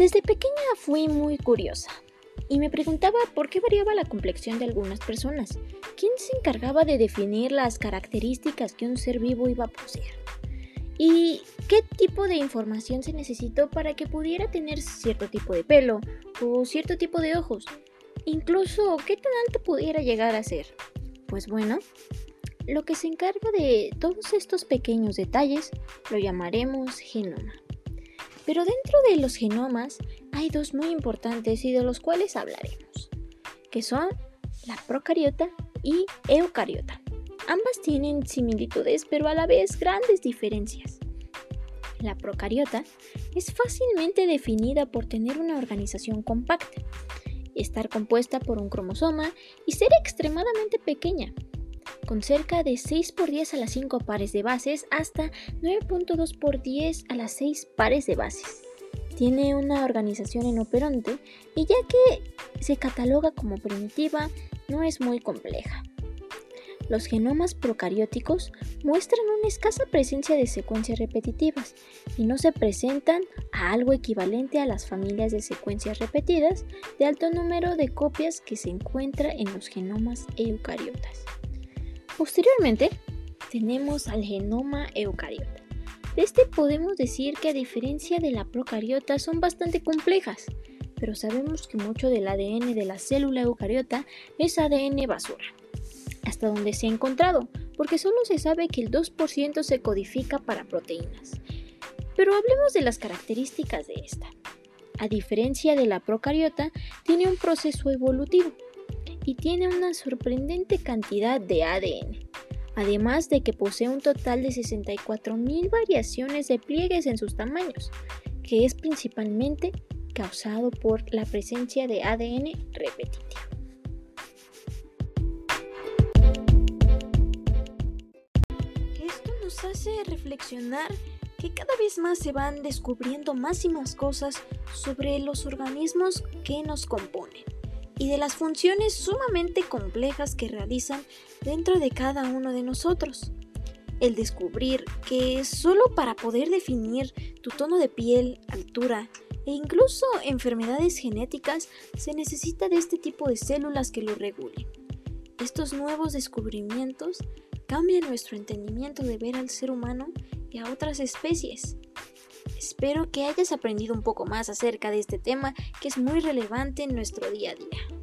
Desde pequeña fui muy curiosa y me preguntaba por qué variaba la complexión de algunas personas. ¿Quién se encargaba de definir las características que un ser vivo iba a poseer? ¿Y qué tipo de información se necesitó para que pudiera tener cierto tipo de pelo o cierto tipo de ojos? Incluso qué tan alto pudiera llegar a ser. Pues bueno, lo que se encarga de todos estos pequeños detalles lo llamaremos genoma. Pero dentro de los genomas hay dos muy importantes y de los cuales hablaremos, que son la procariota y eucariota. Ambas tienen similitudes pero a la vez grandes diferencias. La procariota es fácilmente definida por tener una organización compacta, estar compuesta por un cromosoma y ser extremadamente pequeña, con cerca de 6 por 10 a las 5 pares de bases hasta 9.2 por 10 a las 6 pares de bases. Tiene una organización inoperante y ya que se cataloga como primitiva, no es muy compleja. Los genomas procarióticos muestran una escasa presencia de secuencias repetitivas y no se presentan a algo equivalente a las familias de secuencias repetidas de alto número de copias que se encuentra en los genomas eucariotas. Posteriormente, tenemos al genoma eucariota. De este podemos decir que a diferencia de la procariota son bastante complejas, pero sabemos que mucho del ADN de la célula eucariota es ADN basura, hasta donde se ha encontrado, porque solo se sabe que el 2% se codifica para proteínas. Pero hablemos de las características de esta. A diferencia de la procariota, tiene un proceso evolutivo y tiene una sorprendente cantidad de ADN, además de que posee un total de 64.000 variaciones de pliegues en sus tamaños, que es principalmente causado por la presencia de ADN repetitivo. Esto nos hace reflexionar que cada vez más se van descubriendo más y más cosas sobre los organismos que nos componen y de las funciones sumamente complejas que realizan dentro de cada uno de nosotros. El descubrir que solo para poder definir tu tono de piel, altura e incluso enfermedades genéticas se necesita de este tipo de células que lo regulen. Estos nuevos descubrimientos cambian nuestro entendimiento de ver al ser humano y a otras especies. Espero que hayas aprendido un poco más acerca de este tema que es muy relevante en nuestro día a día.